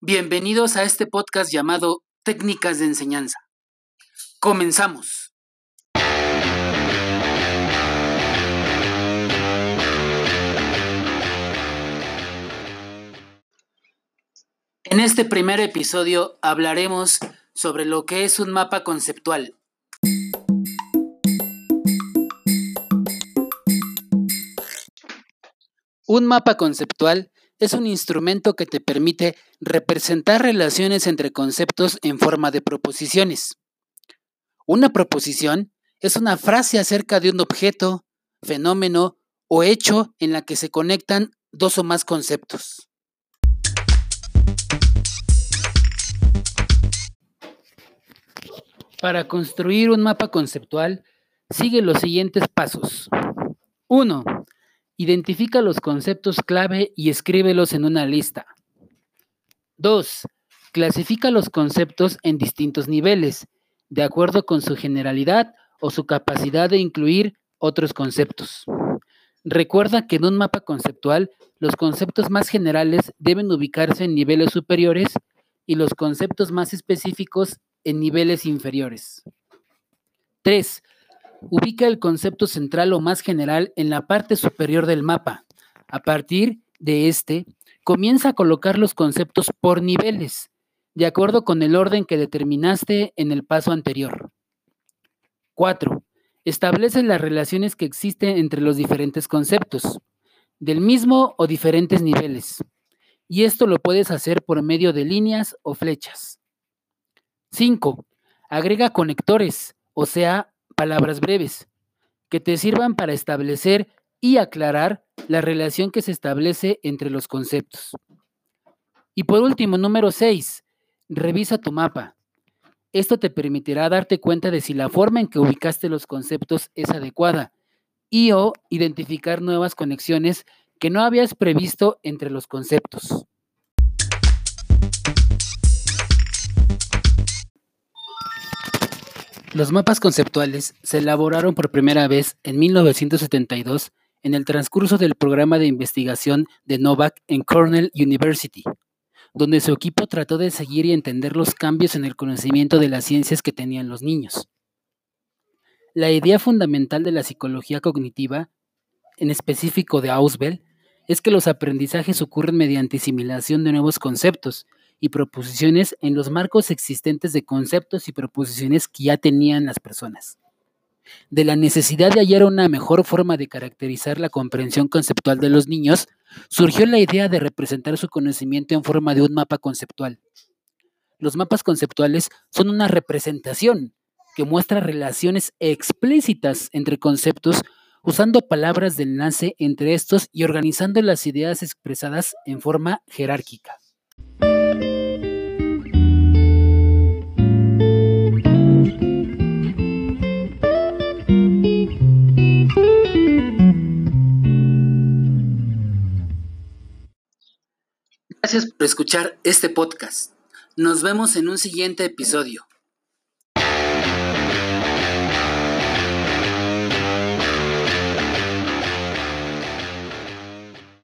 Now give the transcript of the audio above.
Bienvenidos a este podcast llamado Técnicas de Enseñanza. Comenzamos. En este primer episodio hablaremos sobre lo que es un mapa conceptual. Un mapa conceptual es un instrumento que te permite representar relaciones entre conceptos en forma de proposiciones. Una proposición es una frase acerca de un objeto, fenómeno o hecho en la que se conectan dos o más conceptos. Para construir un mapa conceptual, sigue los siguientes pasos. 1. Identifica los conceptos clave y escríbelos en una lista. 2. Clasifica los conceptos en distintos niveles, de acuerdo con su generalidad o su capacidad de incluir otros conceptos. Recuerda que en un mapa conceptual los conceptos más generales deben ubicarse en niveles superiores y los conceptos más específicos en niveles inferiores. 3. Ubica el concepto central o más general en la parte superior del mapa. A partir de este, comienza a colocar los conceptos por niveles, de acuerdo con el orden que determinaste en el paso anterior. 4. Establece las relaciones que existen entre los diferentes conceptos, del mismo o diferentes niveles. Y esto lo puedes hacer por medio de líneas o flechas. 5. Agrega conectores, o sea, palabras breves, que te sirvan para establecer y aclarar la relación que se establece entre los conceptos. Y por último, número 6, revisa tu mapa. Esto te permitirá darte cuenta de si la forma en que ubicaste los conceptos es adecuada y o identificar nuevas conexiones que no habías previsto entre los conceptos. Los mapas conceptuales se elaboraron por primera vez en 1972 en el transcurso del programa de investigación de Novak en Cornell University, donde su equipo trató de seguir y entender los cambios en el conocimiento de las ciencias que tenían los niños. La idea fundamental de la psicología cognitiva, en específico de Ausubel, es que los aprendizajes ocurren mediante asimilación de nuevos conceptos y proposiciones en los marcos existentes de conceptos y proposiciones que ya tenían las personas. De la necesidad de hallar una mejor forma de caracterizar la comprensión conceptual de los niños, surgió la idea de representar su conocimiento en forma de un mapa conceptual. Los mapas conceptuales son una representación que muestra relaciones explícitas entre conceptos usando palabras de enlace entre estos y organizando las ideas expresadas en forma jerárquica. Gracias por escuchar este podcast. Nos vemos en un siguiente episodio.